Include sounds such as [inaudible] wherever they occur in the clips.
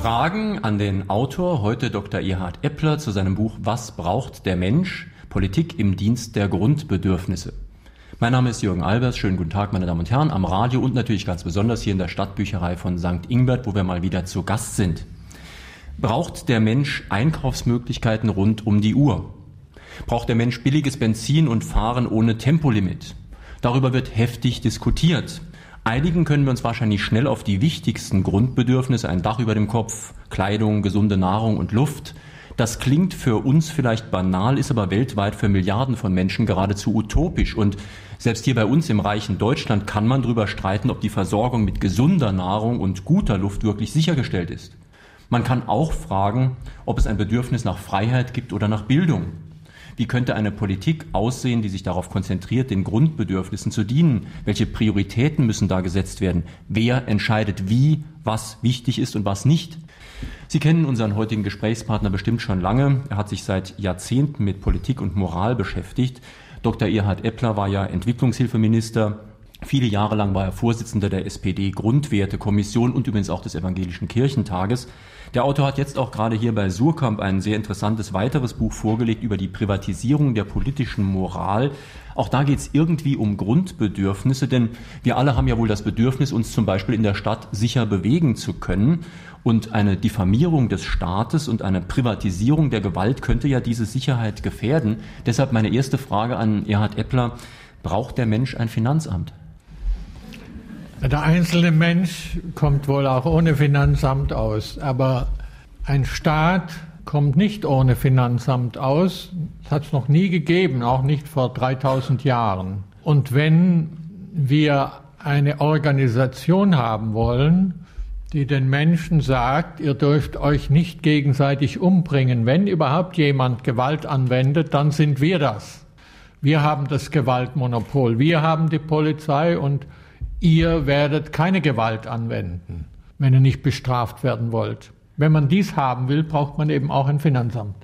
Fragen an den Autor, heute Dr. Erhard Eppler, zu seinem Buch Was braucht der Mensch? Politik im Dienst der Grundbedürfnisse. Mein Name ist Jürgen Albers. Schönen guten Tag, meine Damen und Herren, am Radio und natürlich ganz besonders hier in der Stadtbücherei von St. Ingbert, wo wir mal wieder zu Gast sind. Braucht der Mensch Einkaufsmöglichkeiten rund um die Uhr? Braucht der Mensch billiges Benzin und Fahren ohne Tempolimit? Darüber wird heftig diskutiert. Einigen können wir uns wahrscheinlich schnell auf die wichtigsten Grundbedürfnisse, ein Dach über dem Kopf, Kleidung, gesunde Nahrung und Luft. Das klingt für uns vielleicht banal, ist aber weltweit für Milliarden von Menschen geradezu utopisch. Und selbst hier bei uns im reichen Deutschland kann man darüber streiten, ob die Versorgung mit gesunder Nahrung und guter Luft wirklich sichergestellt ist. Man kann auch fragen, ob es ein Bedürfnis nach Freiheit gibt oder nach Bildung. Wie könnte eine Politik aussehen, die sich darauf konzentriert, den Grundbedürfnissen zu dienen? Welche Prioritäten müssen da gesetzt werden? Wer entscheidet wie, was wichtig ist und was nicht? Sie kennen unseren heutigen Gesprächspartner bestimmt schon lange. Er hat sich seit Jahrzehnten mit Politik und Moral beschäftigt. Dr. Erhard Eppler war ja Entwicklungshilfeminister. Viele Jahre lang war er Vorsitzender der SPD Grundwertekommission und übrigens auch des Evangelischen Kirchentages. Der Autor hat jetzt auch gerade hier bei Surkamp ein sehr interessantes weiteres Buch vorgelegt über die Privatisierung der politischen Moral. Auch da geht es irgendwie um Grundbedürfnisse, denn wir alle haben ja wohl das Bedürfnis, uns zum Beispiel in der Stadt sicher bewegen zu können. Und eine Diffamierung des Staates und eine Privatisierung der Gewalt könnte ja diese Sicherheit gefährden. Deshalb meine erste Frage an Erhard Eppler. Braucht der Mensch ein Finanzamt? Der einzelne Mensch kommt wohl auch ohne Finanzamt aus, aber ein Staat kommt nicht ohne Finanzamt aus. Das hat es noch nie gegeben, auch nicht vor 3000 Jahren. Und wenn wir eine Organisation haben wollen, die den Menschen sagt, ihr dürft euch nicht gegenseitig umbringen. Wenn überhaupt jemand Gewalt anwendet, dann sind wir das. Wir haben das Gewaltmonopol. Wir haben die Polizei und ihr werdet keine Gewalt anwenden, wenn ihr nicht bestraft werden wollt. Wenn man dies haben will, braucht man eben auch ein Finanzamt.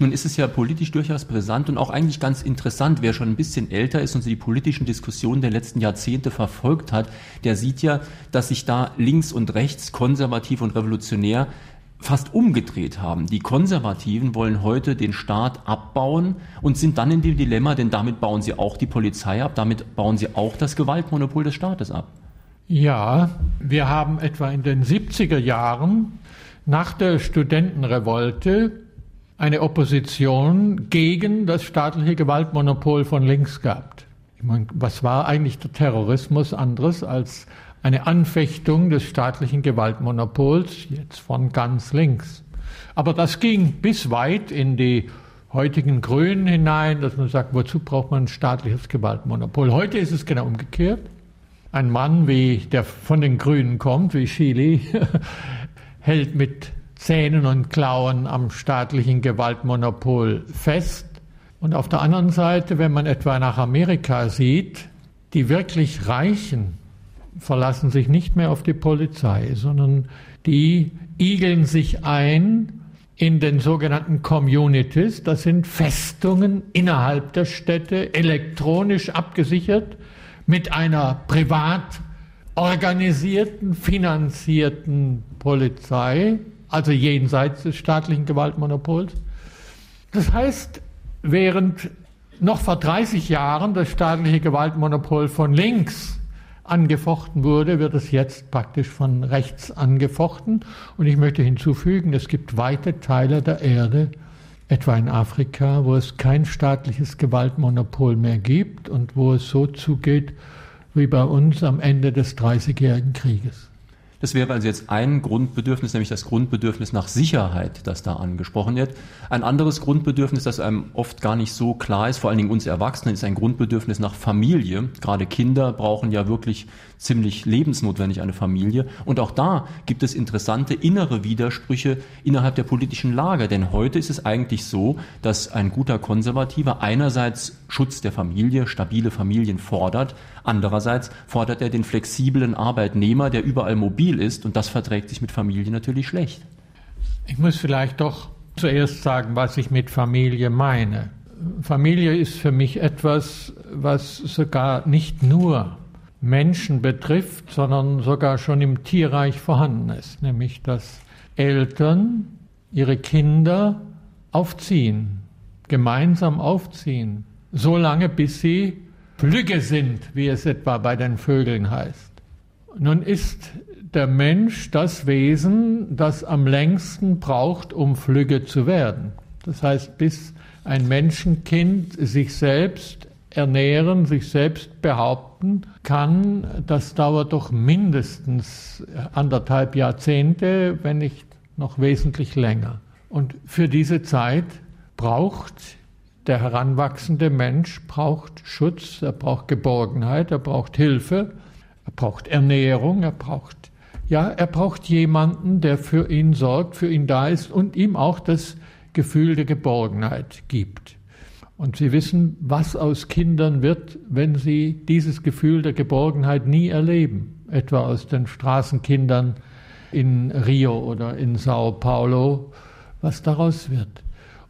Nun ist es ja politisch durchaus brisant und auch eigentlich ganz interessant. Wer schon ein bisschen älter ist und die politischen Diskussionen der letzten Jahrzehnte verfolgt hat, der sieht ja, dass sich da links und rechts, konservativ und revolutionär fast umgedreht haben. Die Konservativen wollen heute den Staat abbauen und sind dann in dem Dilemma, denn damit bauen sie auch die Polizei ab, damit bauen sie auch das Gewaltmonopol des Staates ab. Ja, wir haben etwa in den 70er Jahren nach der Studentenrevolte eine Opposition gegen das staatliche Gewaltmonopol von links gehabt. Ich meine, was war eigentlich der Terrorismus anderes als eine Anfechtung des staatlichen Gewaltmonopols, jetzt von ganz links. Aber das ging bis weit in die heutigen Grünen hinein, dass man sagt, wozu braucht man ein staatliches Gewaltmonopol? Heute ist es genau umgekehrt. Ein Mann, wie der von den Grünen kommt, wie Chili, [laughs] hält mit Zähnen und Klauen am staatlichen Gewaltmonopol fest. Und auf der anderen Seite, wenn man etwa nach Amerika sieht, die wirklich Reichen, verlassen sich nicht mehr auf die Polizei, sondern die igeln sich ein in den sogenannten Communities. Das sind Festungen innerhalb der Städte, elektronisch abgesichert mit einer privat organisierten, finanzierten Polizei, also jenseits des staatlichen Gewaltmonopols. Das heißt, während noch vor 30 Jahren das staatliche Gewaltmonopol von links angefochten wurde, wird es jetzt praktisch von rechts angefochten. Und ich möchte hinzufügen, es gibt weite Teile der Erde, etwa in Afrika, wo es kein staatliches Gewaltmonopol mehr gibt und wo es so zugeht wie bei uns am Ende des Dreißigjährigen Krieges. Das wäre also jetzt ein Grundbedürfnis, nämlich das Grundbedürfnis nach Sicherheit, das da angesprochen wird. Ein anderes Grundbedürfnis, das einem oft gar nicht so klar ist, vor allen Dingen uns Erwachsenen, ist ein Grundbedürfnis nach Familie. Gerade Kinder brauchen ja wirklich ziemlich lebensnotwendig eine Familie. Und auch da gibt es interessante innere Widersprüche innerhalb der politischen Lage. Denn heute ist es eigentlich so, dass ein guter Konservativer einerseits Schutz der Familie, stabile Familien fordert, andererseits fordert er den flexiblen Arbeitnehmer, der überall mobil ist. Und das verträgt sich mit Familie natürlich schlecht. Ich muss vielleicht doch zuerst sagen, was ich mit Familie meine. Familie ist für mich etwas, was sogar nicht nur Menschen betrifft, sondern sogar schon im Tierreich vorhanden ist, nämlich das Eltern ihre Kinder aufziehen, gemeinsam aufziehen, so lange bis sie Flügge sind, wie es etwa bei den Vögeln heißt. Nun ist der Mensch das Wesen, das am längsten braucht, um Flügge zu werden. Das heißt, bis ein Menschenkind sich selbst ernähren, sich selbst behaupten kann, das dauert doch mindestens anderthalb Jahrzehnte, wenn nicht noch wesentlich länger. Und für diese Zeit braucht der heranwachsende Mensch braucht Schutz, er braucht Geborgenheit, er braucht Hilfe, er braucht Ernährung, er braucht ja, er braucht jemanden, der für ihn sorgt, für ihn da ist und ihm auch das Gefühl der Geborgenheit gibt. Und Sie wissen, was aus Kindern wird, wenn sie dieses Gefühl der Geborgenheit nie erleben, etwa aus den Straßenkindern in Rio oder in Sao Paulo, was daraus wird.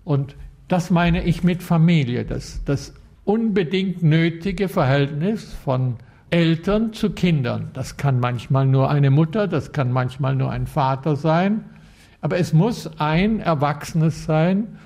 Und das meine ich mit Familie, das, das unbedingt nötige Verhältnis von Eltern zu Kindern. Das kann manchmal nur eine Mutter, das kann manchmal nur ein Vater sein, aber es muss ein Erwachsenes sein,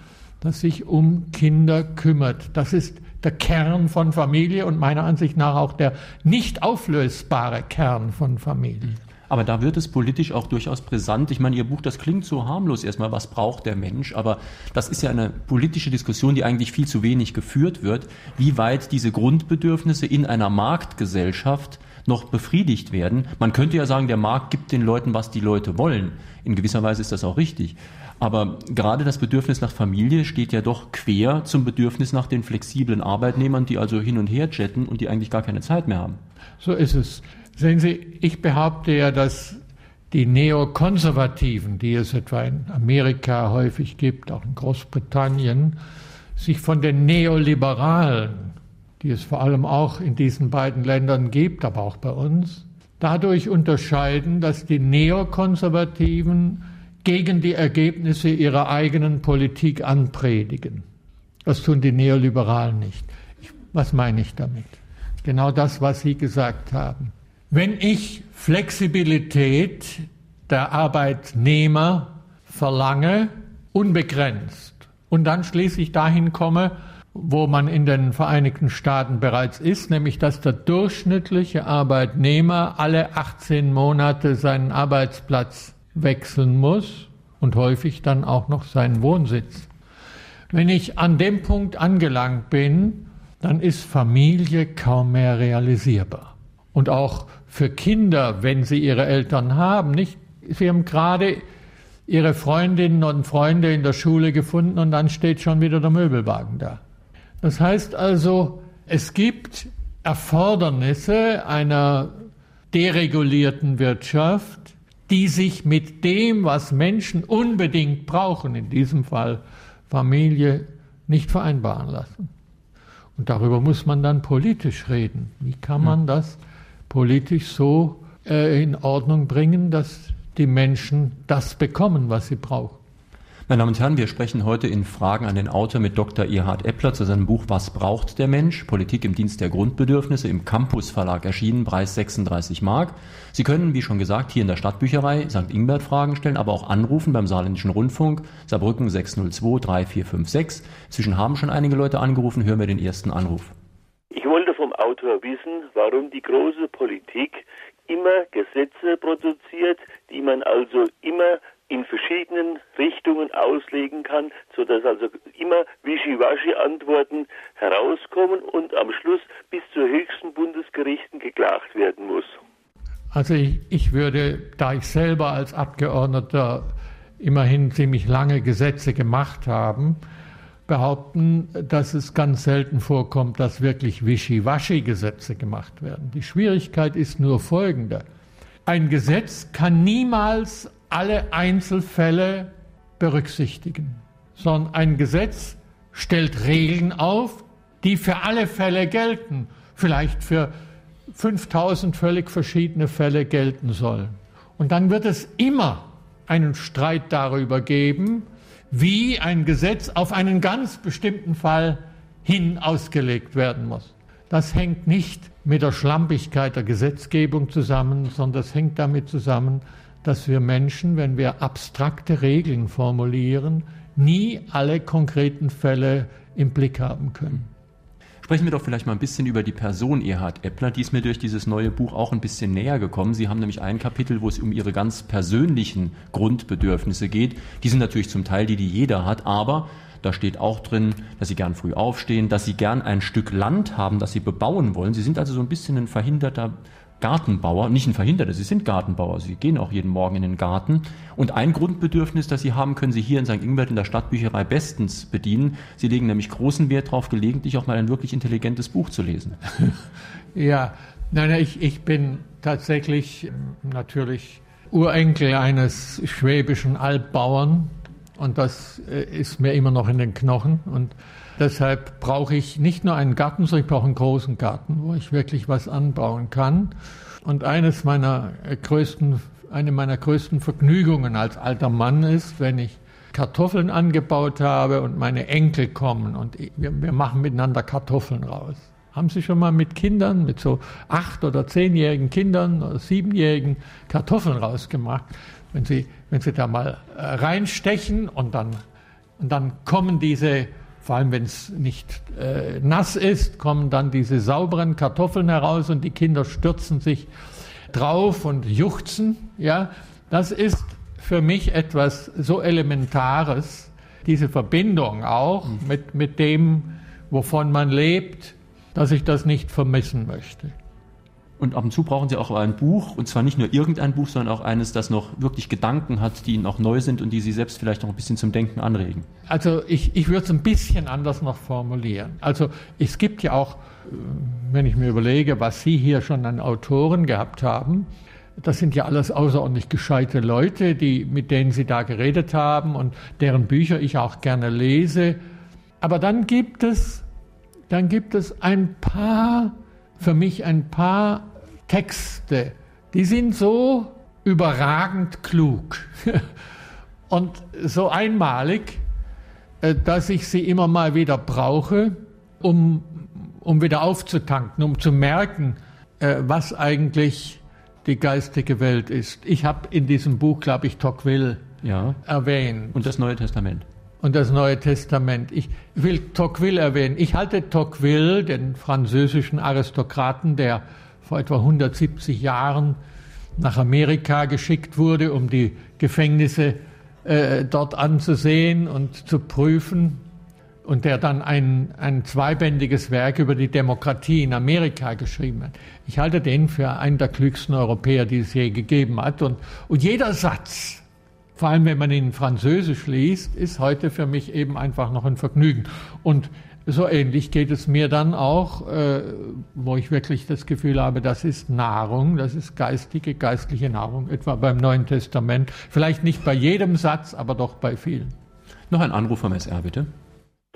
das sich um Kinder kümmert. Das ist der Kern von Familie und meiner Ansicht nach auch der nicht auflösbare Kern von Familie. Aber da wird es politisch auch durchaus brisant. Ich meine, Ihr Buch, das klingt so harmlos erstmal, was braucht der Mensch? Aber das ist ja eine politische Diskussion, die eigentlich viel zu wenig geführt wird, wie weit diese Grundbedürfnisse in einer Marktgesellschaft noch befriedigt werden. Man könnte ja sagen, der Markt gibt den Leuten, was die Leute wollen. In gewisser Weise ist das auch richtig. Aber gerade das Bedürfnis nach Familie steht ja doch quer zum Bedürfnis nach den flexiblen Arbeitnehmern, die also hin und her jetten und die eigentlich gar keine Zeit mehr haben. So ist es. Sehen Sie, ich behaupte ja, dass die Neokonservativen, die es etwa in Amerika häufig gibt, auch in Großbritannien, sich von den Neoliberalen, die es vor allem auch in diesen beiden Ländern gibt, aber auch bei uns, dadurch unterscheiden, dass die Neokonservativen gegen die Ergebnisse ihrer eigenen Politik anpredigen. Das tun die Neoliberalen nicht. Ich, was meine ich damit? Genau das, was Sie gesagt haben. Wenn ich Flexibilität der Arbeitnehmer verlange, unbegrenzt, und dann schließlich dahin komme, wo man in den Vereinigten Staaten bereits ist, nämlich dass der durchschnittliche Arbeitnehmer alle 18 Monate seinen Arbeitsplatz wechseln muss und häufig dann auch noch seinen Wohnsitz. Wenn ich an dem Punkt angelangt bin, dann ist Familie kaum mehr realisierbar. Und auch für Kinder, wenn sie ihre Eltern haben, nicht, sie haben gerade ihre Freundinnen und Freunde in der Schule gefunden und dann steht schon wieder der Möbelwagen da. Das heißt also, es gibt Erfordernisse einer deregulierten Wirtschaft, die sich mit dem, was Menschen unbedingt brauchen, in diesem Fall Familie, nicht vereinbaren lassen. Und darüber muss man dann politisch reden. Wie kann man das politisch so äh, in Ordnung bringen, dass die Menschen das bekommen, was sie brauchen? Meine Damen und Herren, wir sprechen heute in Fragen an den Autor mit Dr. Erhard Eppler zu seinem Buch Was braucht der Mensch? Politik im Dienst der Grundbedürfnisse im Campus Verlag erschienen, Preis 36 Mark. Sie können, wie schon gesagt, hier in der Stadtbücherei St. Ingbert Fragen stellen, aber auch anrufen beim Saarländischen Rundfunk, Saarbrücken 602 3456. Zwischen haben schon einige Leute angerufen, hören wir den ersten Anruf. Ich wollte vom Autor wissen, warum die große Politik immer Gesetze produziert, die man also immer in verschiedenen Richtungen auslegen kann, sodass also immer Wischiwaschi-Antworten herauskommen und am Schluss bis zu höchsten Bundesgerichten geklagt werden muss. Also ich, ich würde, da ich selber als Abgeordneter immerhin ziemlich lange Gesetze gemacht habe, behaupten, dass es ganz selten vorkommt, dass wirklich Wischiwaschi-Gesetze gemacht werden. Die Schwierigkeit ist nur folgende. Ein Gesetz kann niemals alle Einzelfälle berücksichtigen, sondern ein Gesetz stellt Regeln auf, die für alle Fälle gelten, vielleicht für 5000 völlig verschiedene Fälle gelten sollen. Und dann wird es immer einen Streit darüber geben, wie ein Gesetz auf einen ganz bestimmten Fall hin ausgelegt werden muss. Das hängt nicht mit der Schlampigkeit der Gesetzgebung zusammen, sondern das hängt damit zusammen, dass wir Menschen, wenn wir abstrakte Regeln formulieren, nie alle konkreten Fälle im Blick haben können. Sprechen wir doch vielleicht mal ein bisschen über die Person Erhard Eppler. Die ist mir durch dieses neue Buch auch ein bisschen näher gekommen. Sie haben nämlich ein Kapitel, wo es um Ihre ganz persönlichen Grundbedürfnisse geht. Die sind natürlich zum Teil die, die jeder hat, aber da steht auch drin, dass Sie gern früh aufstehen, dass Sie gern ein Stück Land haben, das Sie bebauen wollen. Sie sind also so ein bisschen ein verhinderter Gartenbauer, nicht ein Verhinderter, sie sind Gartenbauer, sie gehen auch jeden Morgen in den Garten. Und ein Grundbedürfnis, das sie haben, können sie hier in St. Ingbert in der Stadtbücherei bestens bedienen. Sie legen nämlich großen Wert darauf, gelegentlich auch mal ein wirklich intelligentes Buch zu lesen. [laughs] Ja, nein, ich, ich bin tatsächlich natürlich Urenkel eines schwäbischen Albbauern und das äh, ist mir immer noch in den Knochen und Deshalb brauche ich nicht nur einen Garten, sondern ich brauche einen großen Garten, wo ich wirklich was anbauen kann. Und eines meiner größten, eine meiner größten Vergnügungen als alter Mann ist, wenn ich Kartoffeln angebaut habe und meine Enkel kommen und wir, wir machen miteinander Kartoffeln raus. Haben Sie schon mal mit Kindern, mit so acht- oder zehnjährigen Kindern oder siebenjährigen Kartoffeln rausgemacht? Wenn Sie, wenn Sie da mal äh, reinstechen und dann, und dann kommen diese vor allem wenn es nicht äh, nass ist, kommen dann diese sauberen Kartoffeln heraus und die Kinder stürzen sich drauf und juchzen. Ja, das ist für mich etwas so Elementares, diese Verbindung auch mhm. mit, mit dem, wovon man lebt, dass ich das nicht vermissen möchte. Und ab und zu brauchen Sie auch ein Buch, und zwar nicht nur irgendein Buch, sondern auch eines, das noch wirklich Gedanken hat, die Ihnen auch neu sind und die Sie selbst vielleicht noch ein bisschen zum Denken anregen. Also ich, ich würde es ein bisschen anders noch formulieren. Also es gibt ja auch, äh, wenn ich mir überlege, was Sie hier schon an Autoren gehabt haben, das sind ja alles außerordentlich gescheite Leute, die, mit denen Sie da geredet haben und deren Bücher ich auch gerne lese. Aber dann gibt es, dann gibt es ein paar für mich ein paar Texte, die sind so überragend klug [laughs] und so einmalig, äh, dass ich sie immer mal wieder brauche, um, um wieder aufzutanken, um zu merken, äh, was eigentlich die geistige Welt ist. Ich habe in diesem Buch, glaube ich, Tocqueville ja. erwähnt. Und das Neue Testament und das Neue Testament. Ich will Tocqueville erwähnen. Ich halte Tocqueville, den französischen Aristokraten, der vor etwa 170 Jahren nach Amerika geschickt wurde, um die Gefängnisse äh, dort anzusehen und zu prüfen, und der dann ein, ein zweibändiges Werk über die Demokratie in Amerika geschrieben hat. Ich halte den für einen der klügsten Europäer, die es je gegeben hat. Und, und jeder Satz, vor allem wenn man ihn Französisch liest, ist heute für mich eben einfach noch ein Vergnügen. Und so ähnlich geht es mir dann auch, äh, wo ich wirklich das Gefühl habe, das ist Nahrung, das ist geistige, geistliche Nahrung, etwa beim Neuen Testament. Vielleicht nicht bei jedem Satz, aber doch bei vielen. Noch ein Anruf vom SR, bitte.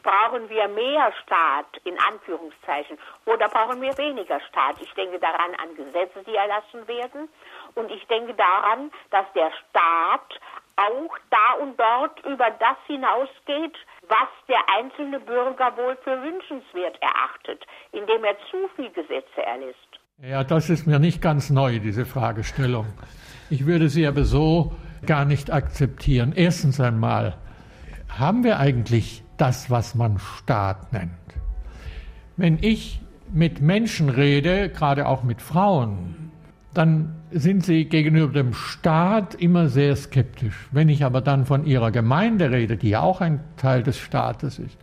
Brauchen wir mehr Staat, in Anführungszeichen, oder brauchen wir weniger Staat? Ich denke daran an Gesetze, die erlassen werden. Und ich denke daran, dass der Staat auch da und dort über das hinausgeht, was der einzelne Bürger wohl für wünschenswert erachtet, indem er zu viel Gesetze erlässt. Ja, das ist mir nicht ganz neu, diese Fragestellung. Ich würde sie aber so gar nicht akzeptieren. Erstens einmal, haben wir eigentlich das, was man Staat nennt? Wenn ich mit Menschen rede, gerade auch mit Frauen, dann sind sie gegenüber dem Staat immer sehr skeptisch. Wenn ich aber dann von ihrer Gemeinde rede, die ja auch ein Teil des Staates ist,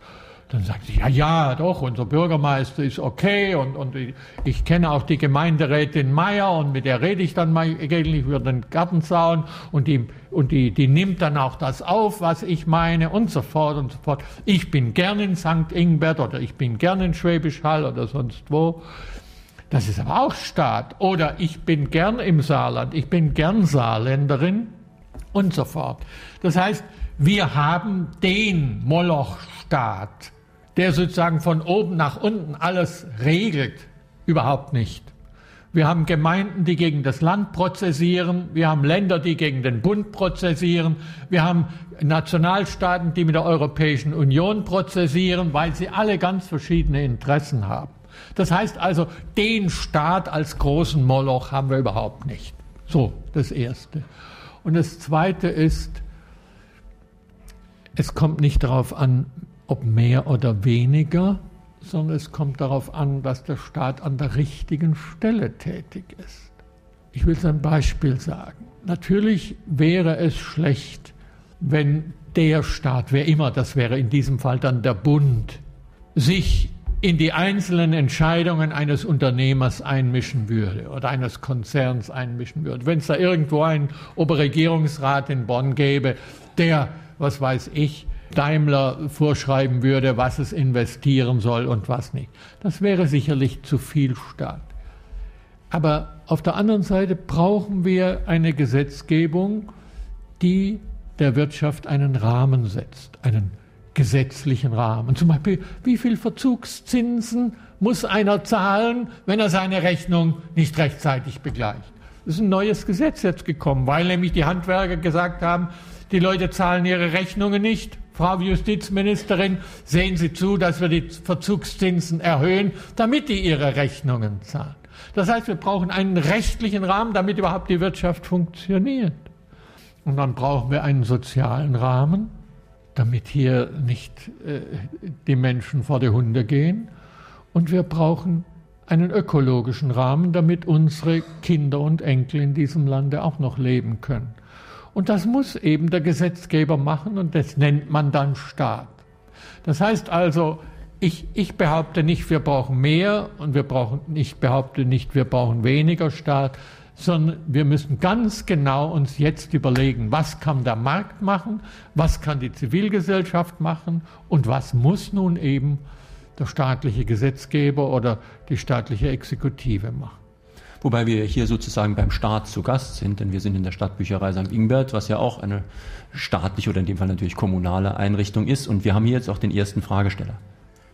dann sagen sie, ja, ja, doch, unser Bürgermeister ist okay und, und ich kenne auch die Gemeinderätin Meier und mit der rede ich dann mal gelegentlich über den Gartenzaun und, die, und die, die nimmt dann auch das auf, was ich meine und so fort und so fort. Ich bin gern in St. Ingbert oder ich bin gern in Schwäbisch Hall oder sonst wo. Das ist aber auch Staat. Oder ich bin gern im Saarland, ich bin gern Saarländerin und so fort. Das heißt, wir haben den Moloch-Staat, der sozusagen von oben nach unten alles regelt, überhaupt nicht. Wir haben Gemeinden, die gegen das Land prozessieren. Wir haben Länder, die gegen den Bund prozessieren. Wir haben Nationalstaaten, die mit der Europäischen Union prozessieren, weil sie alle ganz verschiedene Interessen haben. Das heißt also, den Staat als großen Moloch haben wir überhaupt nicht. So, das Erste. Und das Zweite ist, es kommt nicht darauf an, ob mehr oder weniger, sondern es kommt darauf an, dass der Staat an der richtigen Stelle tätig ist. Ich will ein Beispiel sagen. Natürlich wäre es schlecht, wenn der Staat, wer immer das wäre, in diesem Fall dann der Bund, sich in die einzelnen Entscheidungen eines Unternehmers einmischen würde oder eines Konzerns einmischen würde. Wenn es da irgendwo einen Oberregierungsrat in Bonn gäbe, der, was weiß ich, Daimler vorschreiben würde, was es investieren soll und was nicht. Das wäre sicherlich zu viel Staat. Aber auf der anderen Seite brauchen wir eine Gesetzgebung, die der Wirtschaft einen Rahmen setzt, einen gesetzlichen Rahmen. Zum Beispiel, wie viel Verzugszinsen muss einer zahlen, wenn er seine Rechnung nicht rechtzeitig begleicht? Das ist ein neues Gesetz jetzt gekommen, weil nämlich die Handwerker gesagt haben, die Leute zahlen ihre Rechnungen nicht. Frau Justizministerin, sehen Sie zu, dass wir die Verzugszinsen erhöhen, damit die ihre Rechnungen zahlen. Das heißt, wir brauchen einen rechtlichen Rahmen, damit überhaupt die Wirtschaft funktioniert. Und dann brauchen wir einen sozialen Rahmen, damit hier nicht äh, die Menschen vor die Hunde gehen. Und wir brauchen einen ökologischen Rahmen, damit unsere Kinder und Enkel in diesem Lande auch noch leben können. Und das muss eben der Gesetzgeber machen und das nennt man dann Staat. Das heißt also, ich, ich behaupte nicht, wir brauchen mehr und wir brauchen, ich behaupte nicht, wir brauchen weniger Staat, sondern wir müssen ganz genau uns jetzt überlegen, was kann der Markt machen, was kann die Zivilgesellschaft machen und was muss nun eben der staatliche Gesetzgeber oder die staatliche Exekutive machen. Wobei wir hier sozusagen beim Staat zu Gast sind, denn wir sind in der Stadtbücherei St. Ingbert, was ja auch eine staatliche oder in dem Fall natürlich kommunale Einrichtung ist. Und wir haben hier jetzt auch den ersten Fragesteller.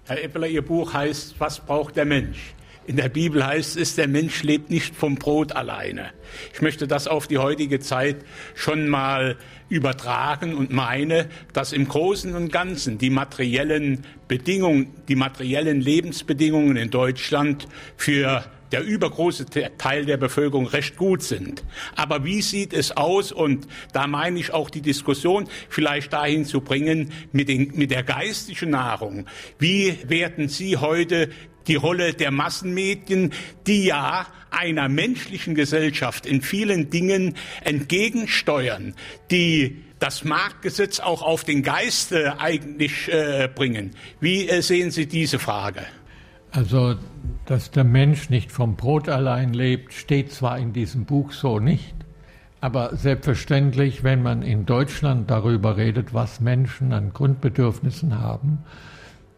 Herr Eppeler, Ihr Buch heißt Was braucht der Mensch? In der Bibel heißt es, der Mensch lebt nicht vom Brot alleine. Ich möchte das auf die heutige Zeit schon mal übertragen und meine, dass im Großen und Ganzen die materiellen Bedingungen, die materiellen Lebensbedingungen in Deutschland für der übergroße Teil der Bevölkerung recht gut sind. Aber wie sieht es aus? Und da meine ich auch die Diskussion vielleicht dahin zu bringen mit, den, mit der geistigen Nahrung. Wie werden Sie heute die Rolle der Massenmedien, die ja einer menschlichen Gesellschaft in vielen Dingen entgegensteuern, die das Marktgesetz auch auf den Geist eigentlich äh, bringen. Wie äh, sehen Sie diese Frage? Also, dass der Mensch nicht vom Brot allein lebt, steht zwar in diesem Buch so nicht, aber selbstverständlich, wenn man in Deutschland darüber redet, was Menschen an Grundbedürfnissen haben,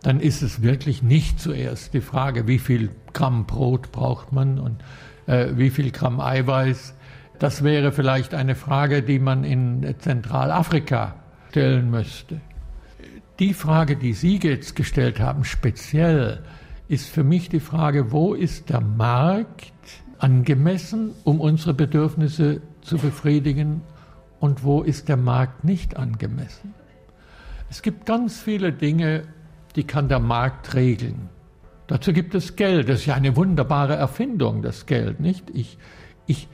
dann ist es wirklich nicht zuerst die Frage, wie viel Gramm Brot braucht man und äh, wie viel Gramm Eiweiß. Das wäre vielleicht eine Frage, die man in Zentralafrika stellen müsste. Die Frage, die Sie jetzt gestellt haben, speziell, ist für mich die Frage, wo ist der Markt angemessen, um unsere Bedürfnisse zu befriedigen und wo ist der Markt nicht angemessen. Es gibt ganz viele Dinge, die kann der Markt regeln. Dazu gibt es Geld. Das ist ja eine wunderbare Erfindung, das Geld, nicht? Ich, ich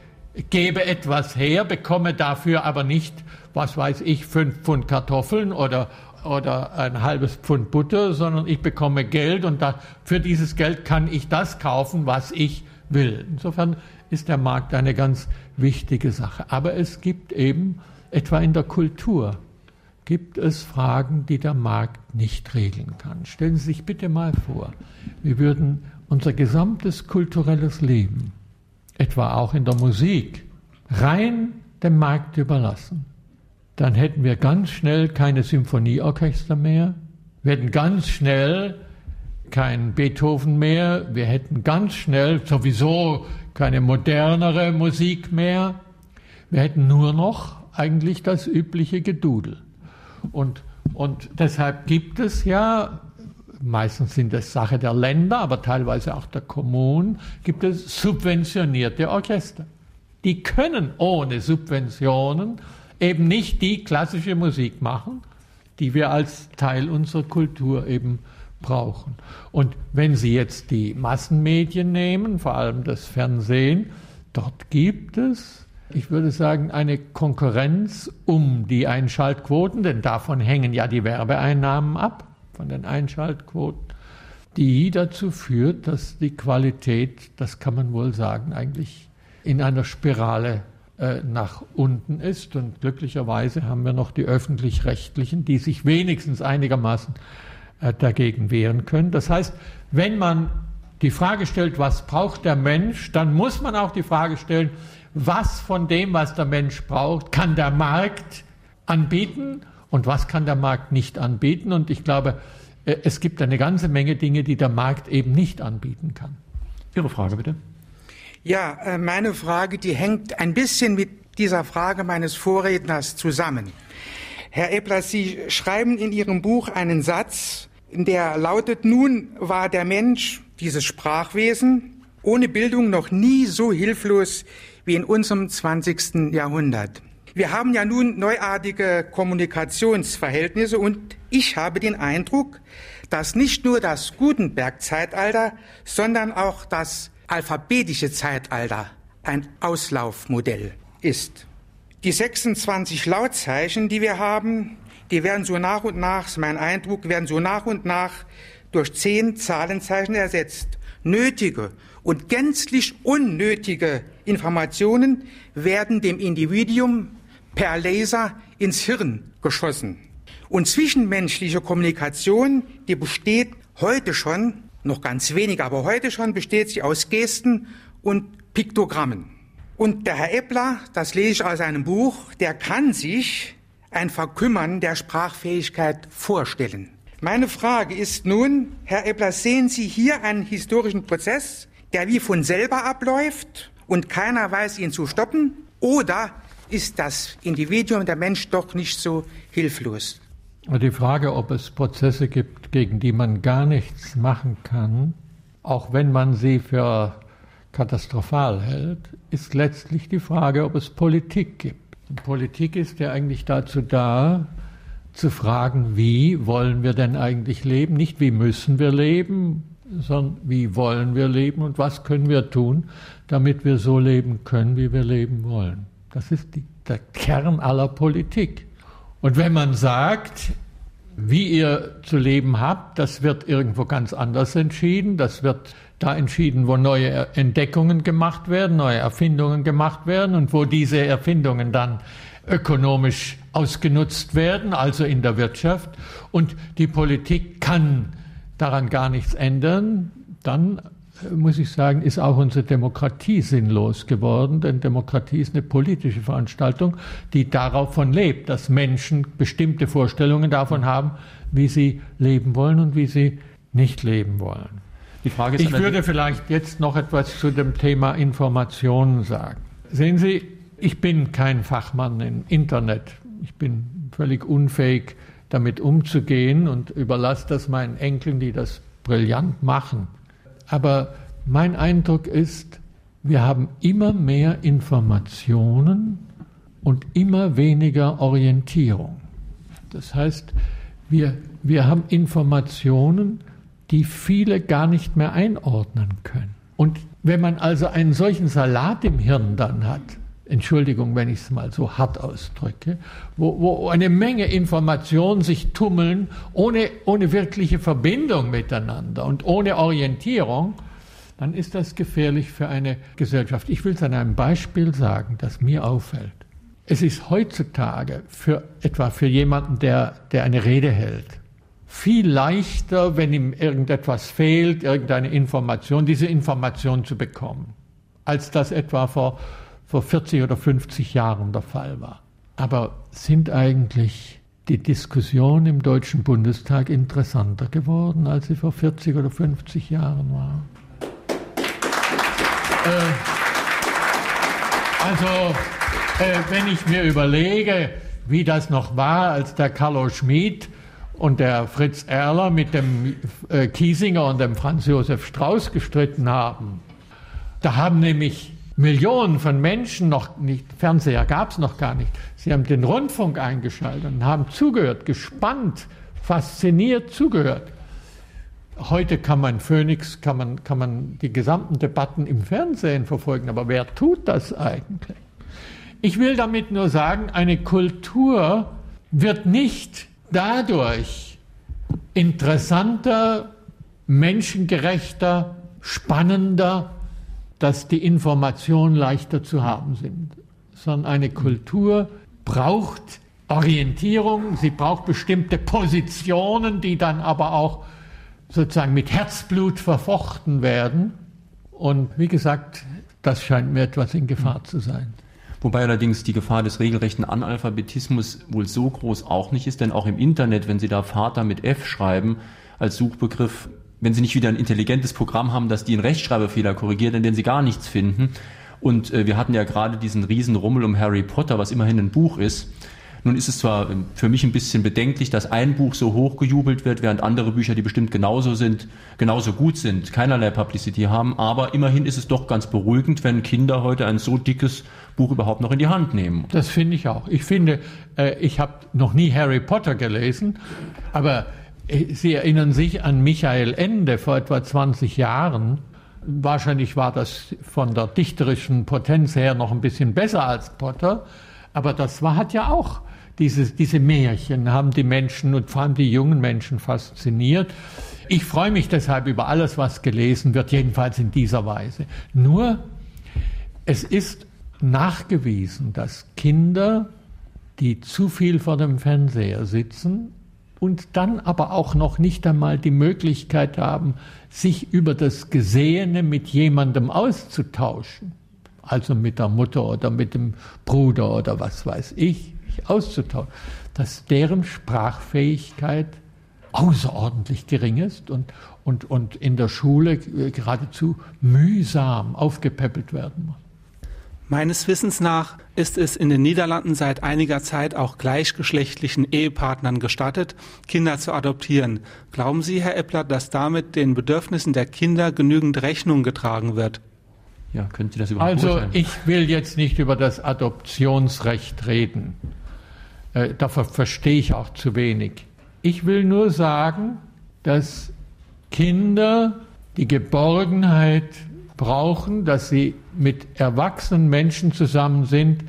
gebe etwas her, bekomme dafür aber nicht, was weiß ich, fünf Pfund Kartoffeln oder, oder ein halbes Pfund Butter, sondern ich bekomme Geld und da, für dieses Geld kann ich das kaufen, was ich will. Insofern ist der Markt eine ganz wichtige Sache. Aber es gibt eben etwa in der Kultur gibt es Fragen, die der Markt nicht regeln kann. Stellen Sie sich bitte mal vor, wir würden unser gesamtes kulturelles Leben, etwa auch in der Musik, rein dem Markt überlassen. Dann hätten wir ganz schnell keine Symphonieorchester mehr, wir hätten ganz schnell kein Beethoven mehr, wir hätten ganz schnell sowieso keine modernere Musik mehr, wir hätten nur noch eigentlich das übliche Gedudel. Und, und deshalb gibt es ja, meistens sind es Sache der Länder, aber teilweise auch der Kommunen, gibt es subventionierte Orchester. Die können ohne Subventionen eben nicht die klassische Musik machen, die wir als Teil unserer Kultur eben brauchen. Und wenn Sie jetzt die Massenmedien nehmen, vor allem das Fernsehen, dort gibt es ich würde sagen, eine Konkurrenz um die Einschaltquoten, denn davon hängen ja die Werbeeinnahmen ab, von den Einschaltquoten, die dazu führt, dass die Qualität, das kann man wohl sagen, eigentlich in einer Spirale nach unten ist. Und glücklicherweise haben wir noch die öffentlich-rechtlichen, die sich wenigstens einigermaßen äh, dagegen wehren können. Das heißt, wenn man die Frage stellt, was braucht der Mensch, dann muss man auch die Frage stellen, was von dem, was der Mensch braucht, kann der Markt anbieten und was kann der Markt nicht anbieten. Und ich glaube, äh, es gibt eine ganze Menge Dinge, die der Markt eben nicht anbieten kann. Ihre Frage bitte. Ja, äh, meine Frage, die hängt ein bisschen mit dieser Frage meines Vorredners zusammen. Herr Eppler, Sie schreiben in Ihrem Buch einen Satz, der lautet, nun war der Mensch, dieses Sprachwesen, ohne Bildung noch nie so hilflos wie in unserem 20. Jahrhundert. Wir haben ja nun neuartige Kommunikationsverhältnisse und ich habe den Eindruck, dass nicht nur das Gutenberg-Zeitalter, sondern auch das alphabetische Zeitalter ein Auslaufmodell ist. Die 26 Lautzeichen, die wir haben, die werden so nach und nach, ist mein Eindruck, werden so nach und nach durch zehn Zahlenzeichen ersetzt. Nötige und gänzlich unnötige Informationen werden dem Individuum per Laser ins Hirn geschossen. Und zwischenmenschliche Kommunikation, die besteht heute schon, noch ganz wenig, aber heute schon besteht sie aus Gesten und Piktogrammen. Und der Herr Eppler, das lese ich aus einem Buch, der kann sich ein Verkümmern der Sprachfähigkeit vorstellen. Meine Frage ist nun, Herr Eppler, sehen Sie hier einen historischen Prozess, der wie von selber abläuft und keiner weiß, ihn zu stoppen? Oder ist das Individuum, der Mensch, doch nicht so hilflos? Die Frage, ob es Prozesse gibt, gegen die man gar nichts machen kann, auch wenn man sie für katastrophal hält, ist letztlich die Frage, ob es Politik gibt. Und Politik ist ja eigentlich dazu da, zu fragen, wie wollen wir denn eigentlich leben? Nicht wie müssen wir leben, sondern wie wollen wir leben und was können wir tun, damit wir so leben können, wie wir leben wollen. Das ist die, der Kern aller Politik. Und wenn man sagt, wie ihr zu leben habt, das wird irgendwo ganz anders entschieden, das wird da entschieden, wo neue Entdeckungen gemacht werden, neue Erfindungen gemacht werden und wo diese Erfindungen dann ökonomisch ausgenutzt werden, also in der Wirtschaft. Und die Politik kann daran gar nichts ändern, dann muss ich sagen, ist auch unsere Demokratie sinnlos geworden, denn Demokratie ist eine politische Veranstaltung, die davon lebt, dass Menschen bestimmte Vorstellungen davon haben, wie sie leben wollen und wie sie nicht leben wollen. ich würde vielleicht jetzt noch etwas zu dem Thema Informationen sagen. Sehen Sie, ich bin kein Fachmann im Internet. Ich bin völlig unfähig, damit umzugehen und überlasse das meinen Enkeln, die das brillant machen. Aber mein Eindruck ist, wir haben immer mehr Informationen und immer weniger Orientierung. Das heißt, wir, wir haben Informationen, die viele gar nicht mehr einordnen können. Und wenn man also einen solchen Salat im Hirn dann hat, Entschuldigung, wenn ich es mal so hart ausdrücke, wo, wo eine Menge Informationen sich tummeln, ohne, ohne wirkliche Verbindung miteinander und ohne Orientierung, dann ist das gefährlich für eine Gesellschaft. Ich will es an einem Beispiel sagen, das mir auffällt. Es ist heutzutage für etwa für jemanden, der, der eine Rede hält, viel leichter, wenn ihm irgendetwas fehlt, irgendeine Information, diese Information zu bekommen, als das etwa vor vor 40 oder 50 Jahren der Fall war. Aber sind eigentlich die Diskussionen im Deutschen Bundestag interessanter geworden, als sie vor 40 oder 50 Jahren waren? Äh, also, äh, wenn ich mir überlege, wie das noch war, als der Carlo Schmid und der Fritz Erler mit dem äh, Kiesinger und dem Franz Josef Strauß gestritten haben, da haben nämlich Millionen von Menschen noch nicht, Fernseher gab es noch gar nicht. Sie haben den Rundfunk eingeschaltet und haben zugehört, gespannt, fasziniert zugehört. Heute kann man Phoenix, kann man, kann man die gesamten Debatten im Fernsehen verfolgen, aber wer tut das eigentlich? Ich will damit nur sagen, eine Kultur wird nicht dadurch interessanter, menschengerechter, spannender, dass die Informationen leichter zu haben sind, sondern eine Kultur braucht Orientierung, sie braucht bestimmte Positionen, die dann aber auch sozusagen mit Herzblut verfochten werden. Und wie gesagt, das scheint mir etwas in Gefahr zu sein. Wobei allerdings die Gefahr des regelrechten Analphabetismus wohl so groß auch nicht ist, denn auch im Internet, wenn Sie da Vater mit F schreiben als Suchbegriff, wenn Sie nicht wieder ein intelligentes Programm haben, das die einen Rechtschreibfehler korrigiert, in dem Sie gar nichts finden. Und äh, wir hatten ja gerade diesen riesen Rummel um Harry Potter, was immerhin ein Buch ist. Nun ist es zwar ähm, für mich ein bisschen bedenklich, dass ein Buch so hochgejubelt wird, während andere Bücher, die bestimmt genauso sind, genauso gut sind, keinerlei Publicity haben, aber immerhin ist es doch ganz beruhigend, wenn Kinder heute ein so dickes Buch überhaupt noch in die Hand nehmen. Das finde ich auch. Ich finde, äh, ich habe noch nie Harry Potter gelesen, aber Sie erinnern sich an Michael Ende vor etwa 20 Jahren. Wahrscheinlich war das von der dichterischen Potenz her noch ein bisschen besser als Potter, aber das war, hat ja auch dieses, diese Märchen haben die Menschen und vor allem die jungen Menschen fasziniert. Ich freue mich deshalb über alles, was gelesen wird, jedenfalls in dieser Weise. Nur, es ist nachgewiesen, dass Kinder, die zu viel vor dem Fernseher sitzen und dann aber auch noch nicht einmal die Möglichkeit haben, sich über das Gesehene mit jemandem auszutauschen, also mit der Mutter oder mit dem Bruder oder was weiß ich, auszutauschen, dass deren Sprachfähigkeit außerordentlich gering ist und, und, und in der Schule geradezu mühsam aufgepäppelt werden muss. Meines Wissens nach ist es in den Niederlanden seit einiger Zeit auch gleichgeschlechtlichen Ehepartnern gestattet, Kinder zu adoptieren. Glauben Sie, Herr Eppler, dass damit den Bedürfnissen der Kinder genügend Rechnung getragen wird? Ja, können Sie das überhaupt Also ich will jetzt nicht über das Adoptionsrecht reden. Äh, dafür verstehe ich auch zu wenig. Ich will nur sagen, dass Kinder die Geborgenheit brauchen, dass sie mit erwachsenen Menschen zusammen sind,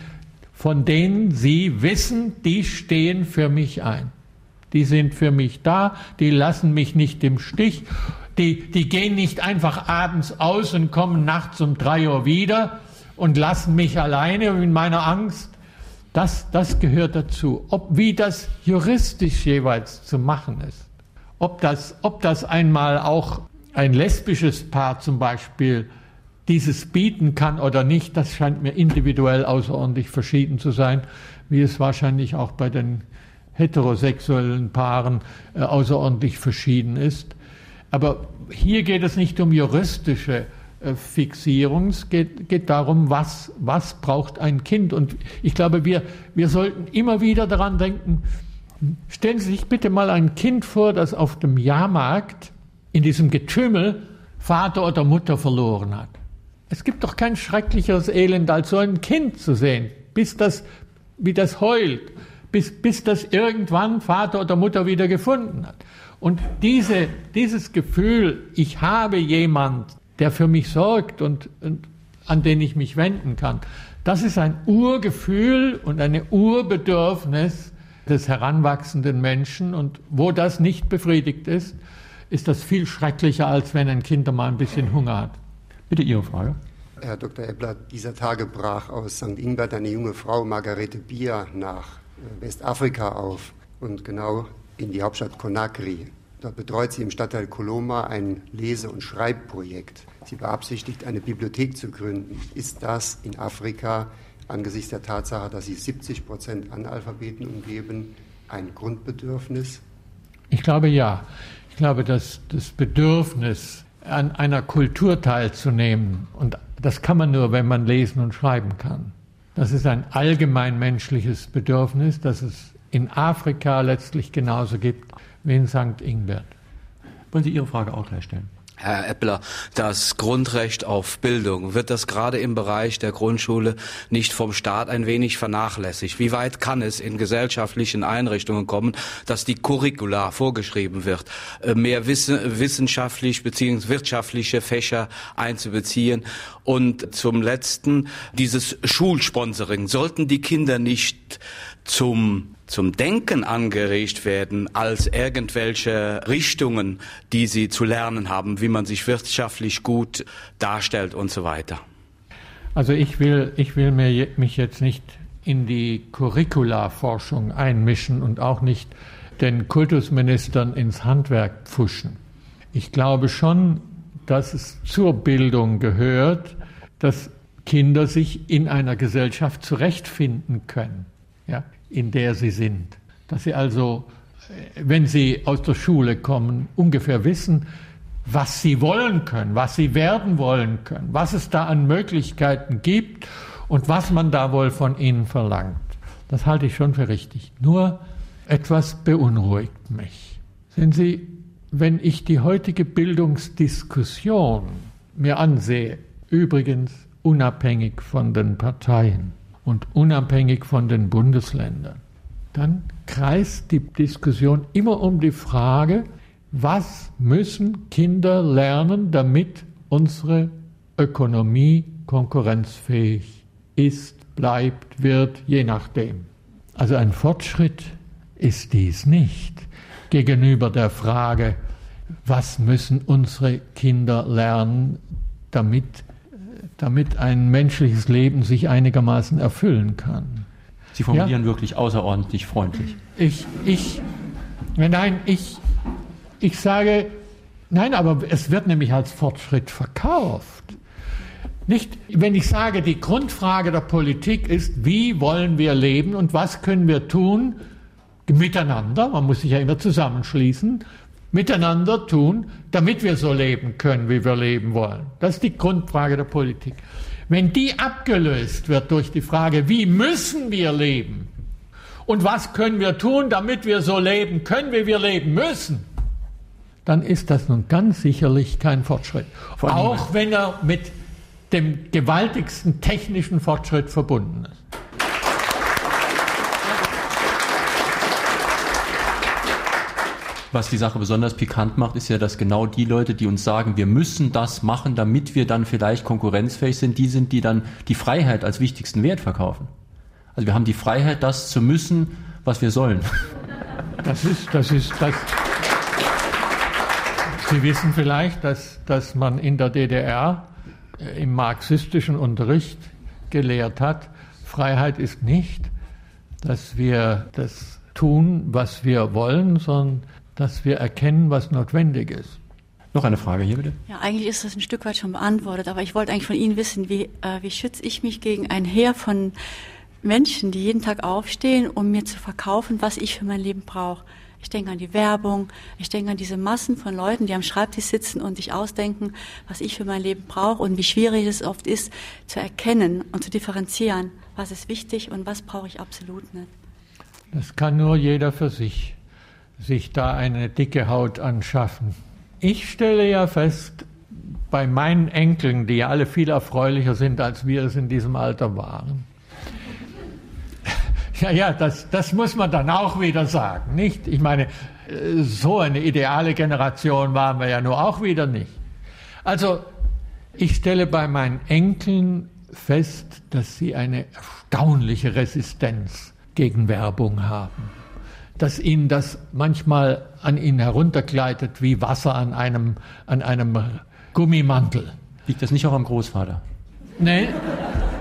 von denen sie wissen, die stehen für mich ein. Die sind für mich da, die lassen mich nicht im Stich, die, die gehen nicht einfach abends aus und kommen nachts um drei Uhr wieder und lassen mich alleine in meiner Angst das, das gehört dazu. Ob, wie das juristisch jeweils zu machen ist. Ob das, ob das einmal auch ein lesbisches Paar zum Beispiel dieses bieten kann oder nicht, das scheint mir individuell außerordentlich verschieden zu sein, wie es wahrscheinlich auch bei den heterosexuellen Paaren äh, außerordentlich verschieden ist. Aber hier geht es nicht um juristische äh, Fixierung. Es geht, geht darum, was, was braucht ein Kind. Und ich glaube, wir, wir sollten immer wieder daran denken, stellen Sie sich bitte mal ein Kind vor, das auf dem Jahrmarkt in diesem Getümmel Vater oder Mutter verloren hat. Es gibt doch kein schrecklicheres Elend, als so ein Kind zu sehen, bis das, wie das heult, bis, bis das irgendwann Vater oder Mutter wieder gefunden hat. Und diese, dieses Gefühl, ich habe jemand, der für mich sorgt und, und an den ich mich wenden kann. Das ist ein Urgefühl und ein Urbedürfnis des heranwachsenden Menschen. Und wo das nicht befriedigt ist, ist das viel schrecklicher, als wenn ein Kind mal ein bisschen Hunger hat. Bitte Ihre Frage. Herr Dr. Eppler, dieser Tage brach aus St. Ingbert eine junge Frau, Margarete Bier, nach Westafrika auf und genau in die Hauptstadt Conakry. Dort betreut sie im Stadtteil Coloma ein Lese- und Schreibprojekt. Sie beabsichtigt, eine Bibliothek zu gründen. Ist das in Afrika angesichts der Tatsache, dass sie 70 Prozent Analphabeten umgeben, ein Grundbedürfnis? Ich glaube ja. Ich glaube, dass das Bedürfnis, an einer Kultur teilzunehmen, und das kann man nur, wenn man lesen und schreiben kann. Das ist ein allgemein menschliches Bedürfnis, das es in Afrika letztlich genauso gibt wie in St. Ingbert. Wollen Sie Ihre Frage auch gleich stellen? Herr Eppler, das Grundrecht auf Bildung, wird das gerade im Bereich der Grundschule nicht vom Staat ein wenig vernachlässigt? Wie weit kann es in gesellschaftlichen Einrichtungen kommen, dass die Curricula vorgeschrieben wird, äh, mehr wissenschaftlich bzw. wirtschaftliche Fächer einzubeziehen? Und zum Letzten dieses Schulsponsoring. Sollten die Kinder nicht zum zum Denken angeregt werden als irgendwelche Richtungen, die sie zu lernen haben, wie man sich wirtschaftlich gut darstellt und so weiter. Also ich will, ich will mir, mich jetzt nicht in die Curricula-Forschung einmischen und auch nicht den Kultusministern ins Handwerk pfuschen. Ich glaube schon, dass es zur Bildung gehört, dass Kinder sich in einer Gesellschaft zurechtfinden können. Ja? in der sie sind. Dass sie also, äh, wenn sie aus der Schule kommen, ungefähr wissen, was sie wollen können, was sie werden wollen können, was es da an Möglichkeiten gibt und was man da wohl von ihnen verlangt. Das halte ich schon für richtig. Nur etwas beunruhigt mich. Sehen Sie, wenn ich die heutige Bildungsdiskussion mir ansehe, übrigens unabhängig von den Parteien, und unabhängig von den Bundesländern. Dann kreist die Diskussion immer um die Frage, was müssen Kinder lernen, damit unsere Ökonomie konkurrenzfähig ist, bleibt, wird, je nachdem. Also ein Fortschritt ist dies nicht gegenüber der Frage, was müssen unsere Kinder lernen, damit damit ein menschliches Leben sich einigermaßen erfüllen kann. Sie formulieren ja? wirklich außerordentlich freundlich. Ich, ich, nein, ich, ich sage, nein, aber es wird nämlich als Fortschritt verkauft. Nicht, wenn ich sage, die Grundfrage der Politik ist, wie wollen wir leben und was können wir tun miteinander, man muss sich ja immer zusammenschließen, miteinander tun, damit wir so leben können, wie wir leben wollen. Das ist die Grundfrage der Politik. Wenn die abgelöst wird durch die Frage, wie müssen wir leben und was können wir tun, damit wir so leben können, wie wir leben müssen, dann ist das nun ganz sicherlich kein Fortschritt. Auch wenn er mit dem gewaltigsten technischen Fortschritt verbunden ist. Was die Sache besonders pikant macht, ist ja, dass genau die Leute, die uns sagen, wir müssen das machen, damit wir dann vielleicht konkurrenzfähig sind, die sind, die dann die Freiheit als wichtigsten Wert verkaufen. Also wir haben die Freiheit, das zu müssen, was wir sollen. Das ist, das ist, das. Sie wissen vielleicht, dass, dass man in der DDR äh, im marxistischen Unterricht gelehrt hat, Freiheit ist nicht, dass wir das tun, was wir wollen, sondern dass wir erkennen, was notwendig ist. Noch eine Frage hier bitte. Ja, eigentlich ist das ein Stück weit schon beantwortet, aber ich wollte eigentlich von Ihnen wissen, wie, äh, wie schütze ich mich gegen ein Heer von Menschen, die jeden Tag aufstehen, um mir zu verkaufen, was ich für mein Leben brauche. Ich denke an die Werbung, ich denke an diese Massen von Leuten, die am Schreibtisch sitzen und sich ausdenken, was ich für mein Leben brauche und wie schwierig es oft ist, zu erkennen und zu differenzieren, was ist wichtig und was brauche ich absolut nicht. Das kann nur jeder für sich sich da eine dicke Haut anschaffen. Ich stelle ja fest, bei meinen Enkeln, die ja alle viel erfreulicher sind, als wir es in diesem Alter waren. [laughs] Ja, ja, das, das muss man dann auch wieder sagen, nicht? Ich meine, so eine ideale Generation waren wir ja nur auch wieder nicht. Also, ich stelle bei meinen Enkeln fest, dass sie eine erstaunliche Resistenz gegen Werbung haben dass ihnen das manchmal an ihnen heruntergleitet wie Wasser an einem, an einem Gummimantel. Liegt das nicht auch am Großvater? Nee,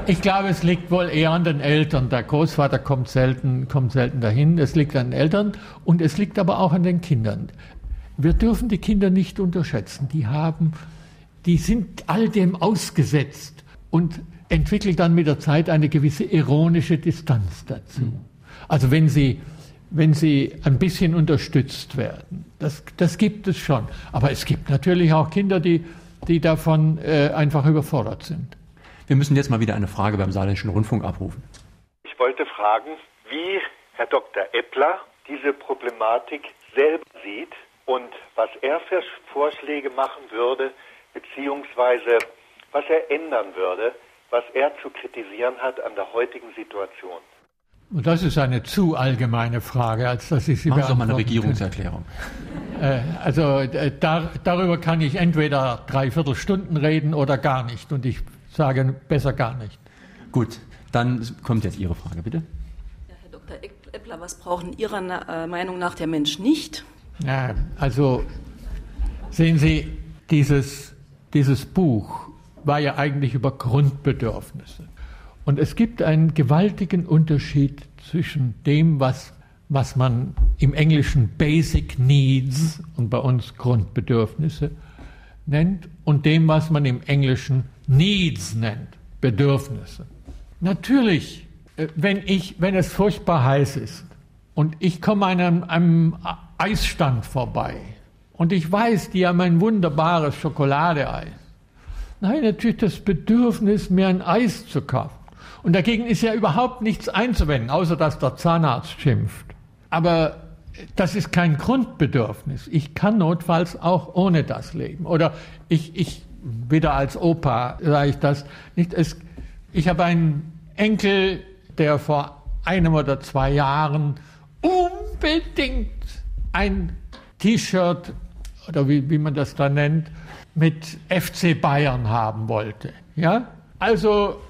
ich glaube, es liegt wohl eher an den Eltern. Der Großvater kommt selten, kommt selten dahin. Es liegt an den Eltern und es liegt aber auch an den Kindern. Wir dürfen die Kinder nicht unterschätzen. Die haben, die sind all dem ausgesetzt und entwickeln dann mit der Zeit eine gewisse ironische Distanz dazu. Also wenn sie wenn sie ein bisschen unterstützt werden. Das, das gibt es schon. Aber es gibt natürlich auch Kinder, die, die davon äh, einfach überfordert sind. Wir müssen jetzt mal wieder eine Frage beim Saarländischen Rundfunk abrufen. Ich wollte fragen, wie Herr Dr. Eppler diese Problematik selber sieht und was er für Vorschläge machen würde, beziehungsweise was er ändern würde, was er zu kritisieren hat an der heutigen Situation. Und das ist eine zu allgemeine Frage, als dass ich sie Machen Sie doch mal eine Regierungserklärung. Äh, also äh, da, darüber kann ich entweder dreiviertel Stunden reden oder gar nicht. Und ich sage besser gar nicht. Gut, dann kommt jetzt Ihre Frage, bitte. Ja, Herr Dr. Eppler, was brauchen Ihrer äh, Meinung nach der Mensch nicht? Ja, also sehen Sie, dieses, dieses Buch war ja eigentlich über Grundbedürfnisse. Und es gibt einen gewaltigen Unterschied zwischen dem, was, was man im Englischen Basic Needs und bei uns Grundbedürfnisse nennt, und dem, was man im Englischen Needs nennt, Bedürfnisse. Natürlich, äh, wenn, ich, wenn es furchtbar heiß ist und ich komme an einem, einem Eisstand vorbei und ich weiß, die haben ein wunderbares Schokoladeeis. Nein, natürlich das Bedürfnis, mir ein Eis zu kaufen. Und dagegen ist ja überhaupt nichts einzuwenden, außer dass der Zahnarzt schimpft. Aber das ist kein Grundbedürfnis. Ich kann notfalls auch ohne das leben. Oder ich, ich wieder als Opa sage ich das nicht. Es, ich habe einen Enkel, der vor einem oder zwei Jahren unbedingt ein T-Shirt oder wie, wie man das da nennt, mit FC Bayern haben wollte. Ja? Also,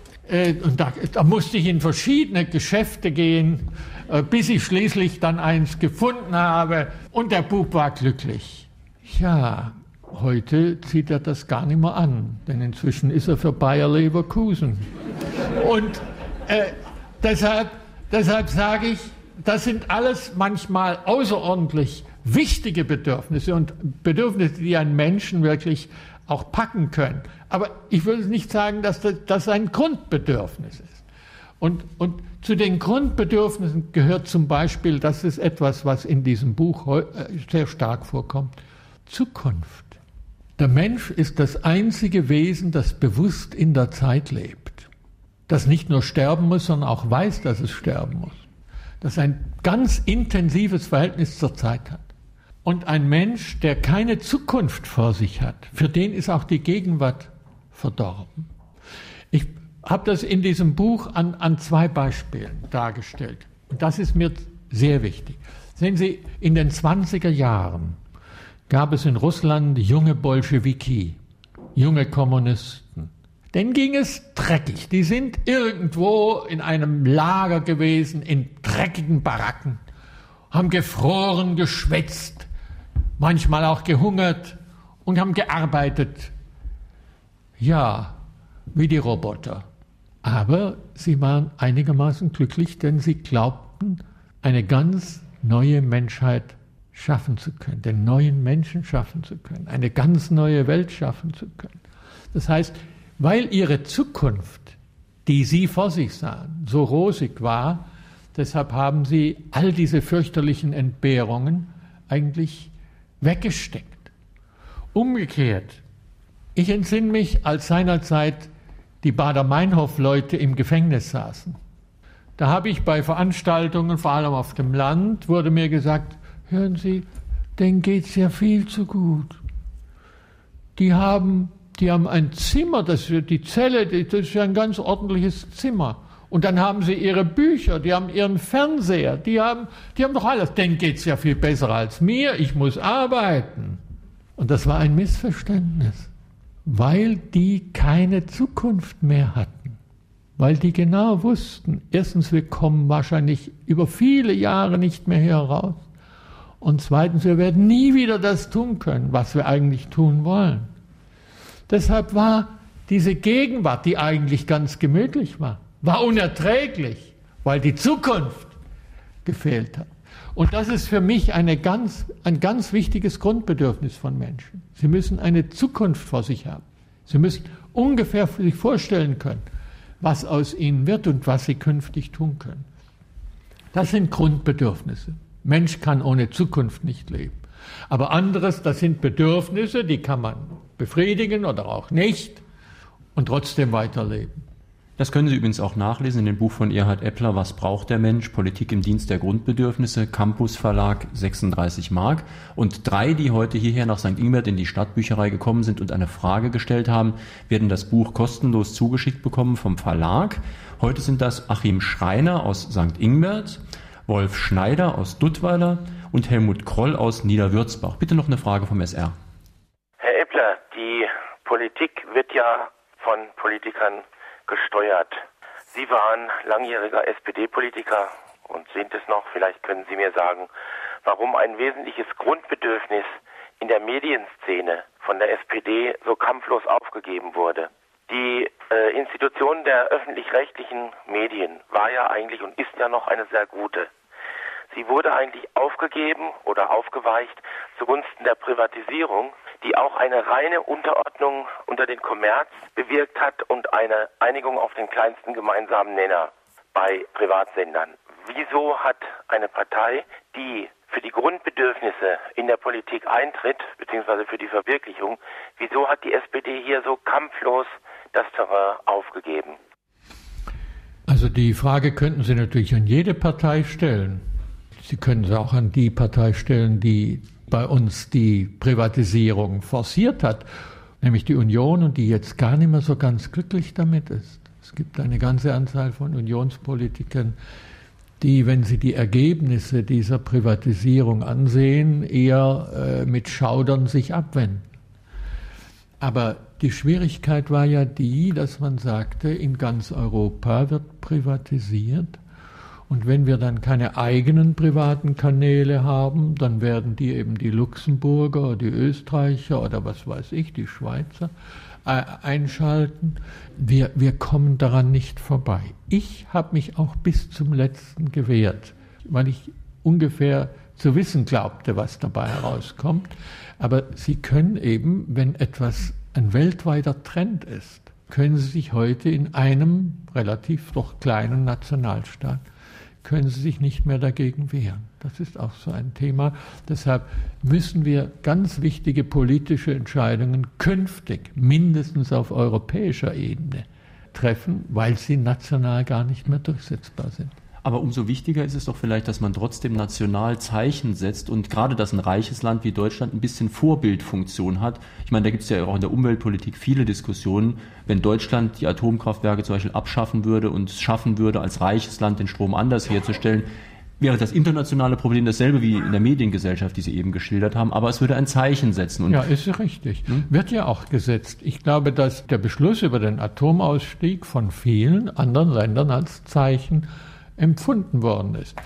und da, da, musste ich in verschiedene Geschäfte gehen, äh, bis ich schließlich dann eins gefunden habe und der Bub war glücklich. Ja, heute zieht er das gar nicht mehr an, denn inzwischen ist er für Bayer Leverkusen. Und äh, deshalb, deshalb sage ich, das sind alles manchmal außerordentlich wichtige Bedürfnisse und Bedürfnisse, die einen Menschen wirklich auch packen können. Aber ich würde nicht sagen, dass das ein Grundbedürfnis ist. Und, und zu den Grundbedürfnissen gehört zum Beispiel, das ist etwas, was in diesem Buch äh, sehr stark vorkommt, Zukunft. Der Mensch ist das einzige Wesen, das bewusst in der Zeit lebt, das nicht nur sterben muss, sondern auch weiß, dass es sterben muss, das ein ganz intensives Verhältnis zur Zeit hat. Und ein Mensch, der keine Zukunft vor sich hat, für den ist auch die Gegenwart verdorben. Ich habe das in diesem Buch an, an zwei Beispielen dargestellt. Und das ist mir sehr wichtig. Sehen Sie, in den 20er Jahren gab es in Russland junge Bolschewiki, junge Kommunisten. Denen ging es dreckig. Die sind irgendwo in einem Lager gewesen, in dreckigen Baracken, haben gefroren, geschwätzt, manchmal auch gehungert und haben gearbeitet. Ja, wie die Roboter. Aber sie waren einigermaßen glücklich, denn sie glaubten, eine ganz neue Menschheit schaffen zu können, den neuen Menschen schaffen zu können, eine ganz neue Welt schaffen zu können. Das heißt, weil ihre Zukunft, die sie vor sich sahen, so rosig war, deshalb haben sie all diese fürchterlichen Entbehrungen eigentlich weggesteckt. Umgekehrt, ich entsinne mich, als seinerzeit die Bader-Meinhof-Leute im Gefängnis saßen. Da habe ich bei Veranstaltungen, vor allem auf dem Land, wurde mir gesagt, hören Sie, denen geht es ja viel zu gut. Die haben, die haben ein Zimmer, das, die Zelle, das ist ja ein ganz ordentliches Zimmer. Und dann haben sie ihre Bücher, die haben ihren Fernseher, die haben, die haben doch alles. Denen geht es ja viel besser als mir, ich muss arbeiten. Und das war ein Missverständnis, weil die keine Zukunft mehr hatten. Weil die genau wussten, erstens, wir kommen wahrscheinlich über viele Jahre nicht mehr hier raus. Und zweitens, wir werden nie wieder das tun können, was wir eigentlich tun wollen. Deshalb war diese Gegenwart, die eigentlich ganz gemütlich war, war unerträglich, weil die Zukunft gefehlt hat. Und das ist für mich eine ganz, ein ganz wichtiges Grundbedürfnis von Menschen. Sie müssen eine Zukunft vor sich haben. Sie müssen ungefähr sich vorstellen können, was aus ihnen wird und was sie künftig tun können. Das sind Grundbedürfnisse. Mensch kann ohne Zukunft nicht leben. Aber anderes, das sind Bedürfnisse, die kann man befriedigen oder auch nicht und trotzdem weiterleben. Das können Sie übrigens auch nachlesen in dem Buch von Erhard Eppler, Was braucht der Mensch? Politik im Dienst der Grundbedürfnisse, Campus Verlag, 36 Mark. Und drei, die heute hierher nach St. Ingbert in die Stadtbücherei gekommen sind und eine Frage gestellt haben, werden das Buch kostenlos zugeschickt bekommen vom Verlag. Heute sind das Achim Schreiner aus St. Ingbert, Wolf Schneider aus Duttweiler und Helmut Kroll aus Niederwürzbach. Bitte noch eine Frage vom SR. Herr Eppler, die Politik wird ja von Politikern gesteuert. Sie waren langjähriger SPD-Politiker und sind es noch. Vielleicht können Sie mir sagen, warum ein wesentliches Grundbedürfnis in der Medienszene von der SPD so kampflos aufgegeben wurde. Die äh, Institution der öffentlich-rechtlichen Medien war ja eigentlich und ist ja noch eine sehr gute. Sie wurde eigentlich aufgegeben oder aufgeweicht zugunsten der Privatisierung, die auch eine reine Unterordnung unter den Kommerz bewirkt hat und eine Einigung auf den kleinsten gemeinsamen Nenner bei Privatsendern. Wieso hat eine Partei, die für die Grundbedürfnisse in der Politik eintritt, beziehungsweise für die Verwirklichung, wieso hat die SPD hier so kampflos das Terrain aufgegeben? Also die Frage könnten Sie natürlich an jede Partei stellen. Sie können sie auch an die Partei stellen, die bei uns die Privatisierung forciert hat, nämlich die Union und die jetzt gar nicht mehr so ganz glücklich damit ist. Es gibt eine ganze Anzahl von Unionspolitikern, die, wenn sie die Ergebnisse dieser Privatisierung ansehen, eher äh, mit Schaudern sich abwenden. Aber die Schwierigkeit war ja die, dass man sagte, in ganz Europa wird privatisiert und wenn wir dann keine eigenen privaten Kanäle haben, dann werden die eben die Luxemburger, die Österreicher oder was weiß ich, die Schweizer äh, einschalten. Wir, wir kommen daran nicht vorbei. Ich habe mich auch bis zum letzten gewehrt, weil ich ungefähr zu wissen glaubte, was dabei herauskommt. Aber Sie können eben, wenn etwas ein weltweiter Trend ist, können Sie sich heute in einem relativ doch kleinen Nationalstaat können sie sich nicht mehr dagegen wehren. Das ist auch so ein Thema. Deshalb müssen wir ganz wichtige politische Entscheidungen künftig mindestens auf europäischer Ebene treffen, weil sie national gar nicht mehr durchsetzbar sind. Aber umso wichtiger ist es doch vielleicht, dass man trotzdem national Zeichen setzt und gerade, dass ein reiches Land wie Deutschland ein bisschen Vorbildfunktion hat. Ich meine, da gibt es ja auch in der Umweltpolitik viele Diskussionen. Wenn Deutschland die Atomkraftwerke zum Beispiel abschaffen würde und es schaffen würde, als reiches Land den Strom anders herzustellen, wäre das internationale Problem dasselbe wie in der Mediengesellschaft, die Sie eben geschildert haben, aber es würde ein Zeichen setzen. Und ja, ist richtig. Hm? Wird ja auch gesetzt. Ich glaube, dass der Beschluss über den Atomausstieg von vielen anderen Ländern als Zeichen empfunden worden ist.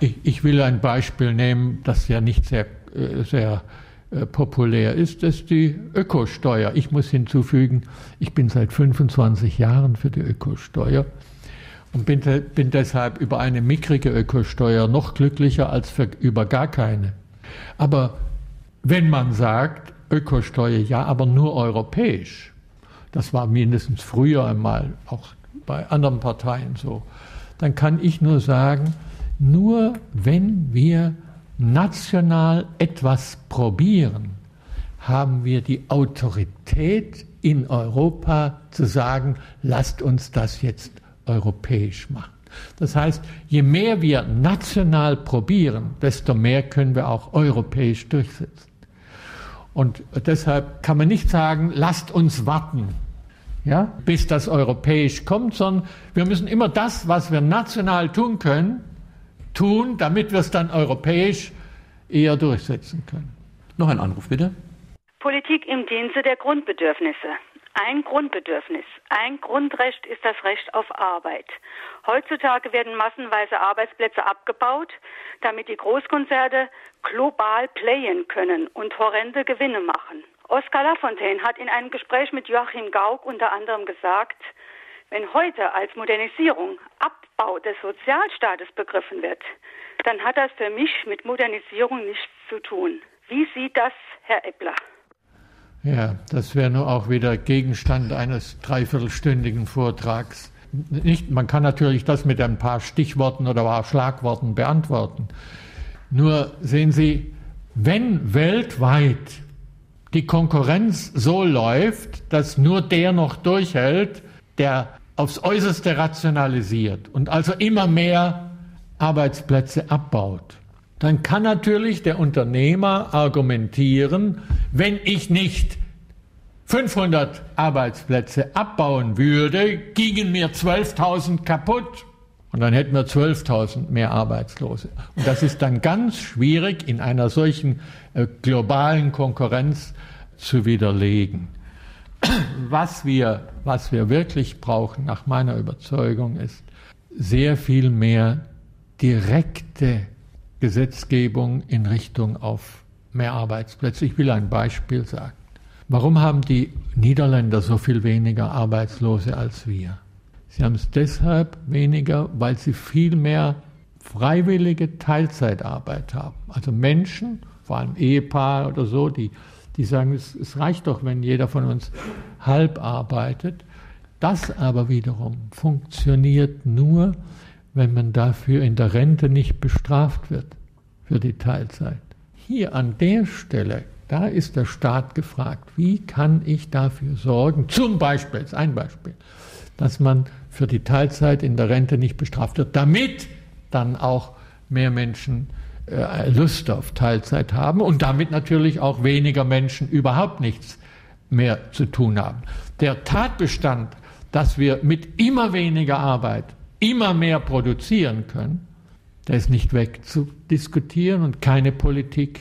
Ich, ich will ein Beispiel nehmen, das ja nicht sehr, äh, sehr äh, populär ist, das ist die Ökosteuer. Ich muss hinzufügen, ich bin seit 25 Jahren für die Ökosteuer und bin, bin deshalb über eine mickrige Ökosteuer noch glücklicher als für, über gar keine. Aber wenn man sagt, Ökosteuer ja, aber nur europäisch, das war mindestens früher einmal auch bei anderen Parteien so, dann kann ich nur sagen, nur wenn wir national etwas probieren, haben wir die Autorität in Europa zu sagen, lasst uns das jetzt europäisch machen. Das heißt, je mehr wir national probieren, desto mehr können wir auch europäisch durchsetzen. Und deshalb kann man nicht sagen, lasst uns warten ja, bis das europäisch kommt, sondern wir müssen immer das, was wir national tun können, tun, damit wir es dann europäisch eher durchsetzen können. Noch ein Anruf bitte. Politik im Dienste der Grundbedürfnisse. Ein Grundbedürfnis, ein Grundrecht ist das Recht auf Arbeit. Heutzutage werden massenweise Arbeitsplätze abgebaut, damit die Großkonzerne global playen können und horrende Gewinne machen. Oskar Lafontaine hat in einem Gespräch mit Joachim Gauck unter anderem gesagt, wenn heute als Modernisierung Abbau des Sozialstaates begriffen wird, dann hat das für mich mit Modernisierung nichts zu tun. Wie sieht das Herr Eppler? Ja, das wäre nur auch wieder Gegenstand eines dreiviertelstündigen Vortrags. Nicht, man kann natürlich das mit ein paar Stichworten oder paar Schlagworten beantworten. Nur sehen Sie, wenn weltweit die Konkurrenz so läuft, dass nur der noch durchhält, der aufs äußerste rationalisiert und also immer mehr Arbeitsplätze abbaut, dann kann natürlich der Unternehmer argumentieren, wenn ich nicht 500 Arbeitsplätze abbauen würde, gingen mir 12.000 kaputt. Und dann hätten wir 12.000 mehr Arbeitslose. Und das ist dann ganz schwierig in einer solchen äh, globalen Konkurrenz zu widerlegen. Was wir, was wir wirklich brauchen, nach meiner Überzeugung, ist sehr viel mehr direkte Gesetzgebung in Richtung auf mehr Arbeitsplätze. Ich will ein Beispiel sagen. Warum haben die Niederländer so viel weniger Arbeitslose als wir? Sie haben es deshalb weniger, weil sie viel mehr freiwillige Teilzeitarbeit haben. Also Menschen, vor allem Ehepaare oder so, die, die sagen, es, es reicht doch, wenn jeder von uns halb arbeitet. Das aber wiederum funktioniert nur, wenn man dafür in der Rente nicht bestraft wird für die Teilzeit. Hier an der Stelle da ist der Staat gefragt, wie kann ich dafür sorgen, zum Beispiel, ist ein Beispiel, dass man für die Teilzeit in der Rente nicht bestraft wird, damit dann auch mehr Menschen äh, Lust auf Teilzeit haben und damit natürlich auch weniger Menschen überhaupt nichts mehr zu tun haben. Der Tatbestand, dass wir mit immer weniger Arbeit immer mehr produzieren können, der ist nicht wegzudiskutieren und keine Politik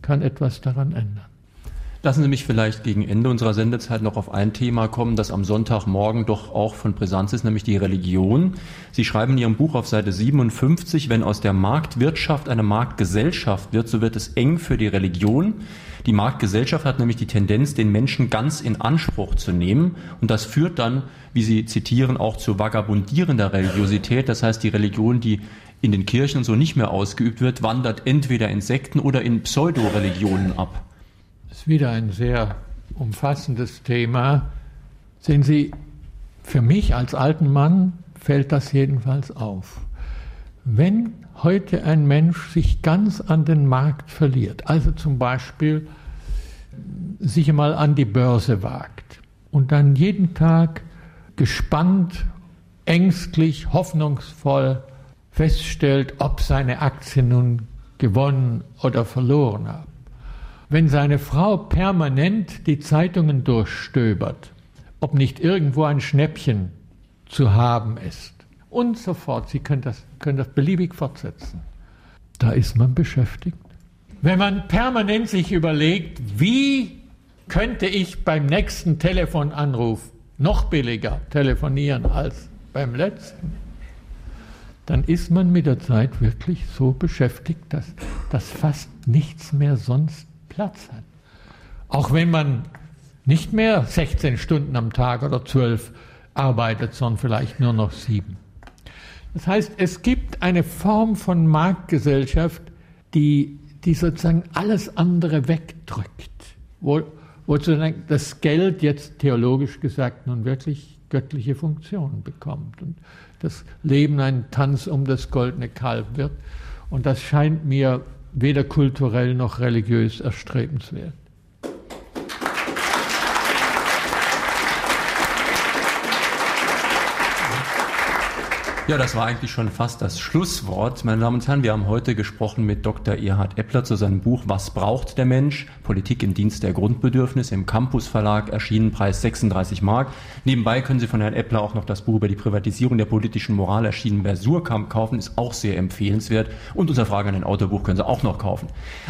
kann etwas daran ändern. Lassen Sie mich vielleicht gegen Ende unserer Sendezeit noch auf ein Thema kommen, das am Sonntagmorgen doch auch von Brisanz ist, nämlich die Religion. Sie schreiben in Ihrem Buch auf Seite 57, wenn aus der Marktwirtschaft eine Marktgesellschaft wird, so wird es eng für die Religion. Die Marktgesellschaft hat nämlich die Tendenz, den Menschen ganz in Anspruch zu nehmen. Und das führt dann, wie Sie zitieren, auch zu vagabundierender Religiosität. Das heißt, die Religion, die in den Kirchen so nicht mehr ausgeübt wird, wandert entweder in Sekten oder in Pseudoreligionen ab. Wieder ein sehr umfassendes Thema. Sehen Sie, für mich als alten Mann fällt das jedenfalls auf. Wenn heute ein Mensch sich ganz an den Markt verliert, also zum Beispiel sich einmal an die Börse wagt und dann jeden Tag gespannt, ängstlich, hoffnungsvoll feststellt, ob seine Aktien nun gewonnen oder verloren haben. Wenn seine Frau permanent die Zeitungen durchstöbert, ob nicht irgendwo ein Schnäppchen zu haben ist. Und so fort, Sie können das, können das beliebig fortsetzen, da ist man beschäftigt. Wenn man permanent sich überlegt, wie könnte ich beim nächsten Telefonanruf noch billiger telefonieren als beim letzten, dann ist man mit der Zeit wirklich so beschäftigt, dass, dass fast nichts mehr sonst Platz hat. Auch wenn man nicht mehr 16 Stunden am Tag oder 12 arbeitet, sondern vielleicht nur noch sieben. Das heißt, es gibt eine Form von Marktgesellschaft, die, die sozusagen alles andere wegdrückt, wo, wo sozusagen das Geld jetzt theologisch gesagt nun wirklich göttliche Funktionen bekommt. Und das Leben ein Tanz um das goldene Kalb wird. Und das scheint mir weder kulturell noch religiös erstrebenswert. Ja, das war eigentlich schon fast das Schlusswort. Meine Damen und Herren, wir haben heute gesprochen mit Dr. Erhard Eppler zu seinem Buch Was braucht der Mensch? Politik im Dienst der Grundbedürfnisse im Campus Verlag erschienen, Preis 36 Mark. Nebenbei können Sie von Herrn Eppler auch noch das Buch über die Privatisierung der politischen Moral erschienen bei kaufen, ist auch sehr empfehlenswert. Und unser Frage an den Autobuch können Sie auch noch kaufen.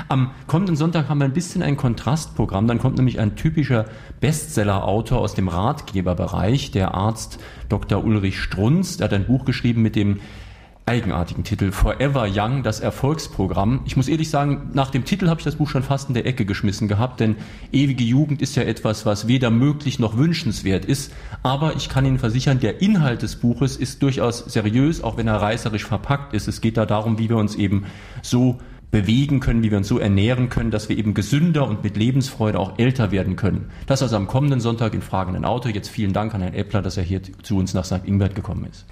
Am kommenden Sonntag haben wir ein bisschen ein Kontrastprogramm. Dann kommt nämlich ein typischer Bestseller-Autor aus dem Ratgeberbereich, der Arzt Dr. Ulrich Strunz. Der hat ein Buch geschrieben mit dem eigenartigen Titel Forever Young, das Erfolgsprogramm. Ich muss ehrlich sagen, nach dem Titel habe ich das Buch schon fast in der Ecke geschmissen gehabt, denn ewige Jugend ist ja etwas, was weder möglich noch wünschenswert ist. Aber ich kann Ihnen versichern, der Inhalt des Buches ist durchaus seriös, auch wenn er reißerisch verpackt ist. Es geht da darum, wie wir uns eben so bewegen können, wie wir uns so ernähren können, dass wir eben gesünder und mit Lebensfreude auch älter werden können. Das also am kommenden Sonntag in Fragenden Auto. Jetzt vielen Dank an Herrn Eppler, dass er hier zu uns nach St. Ingbert gekommen ist.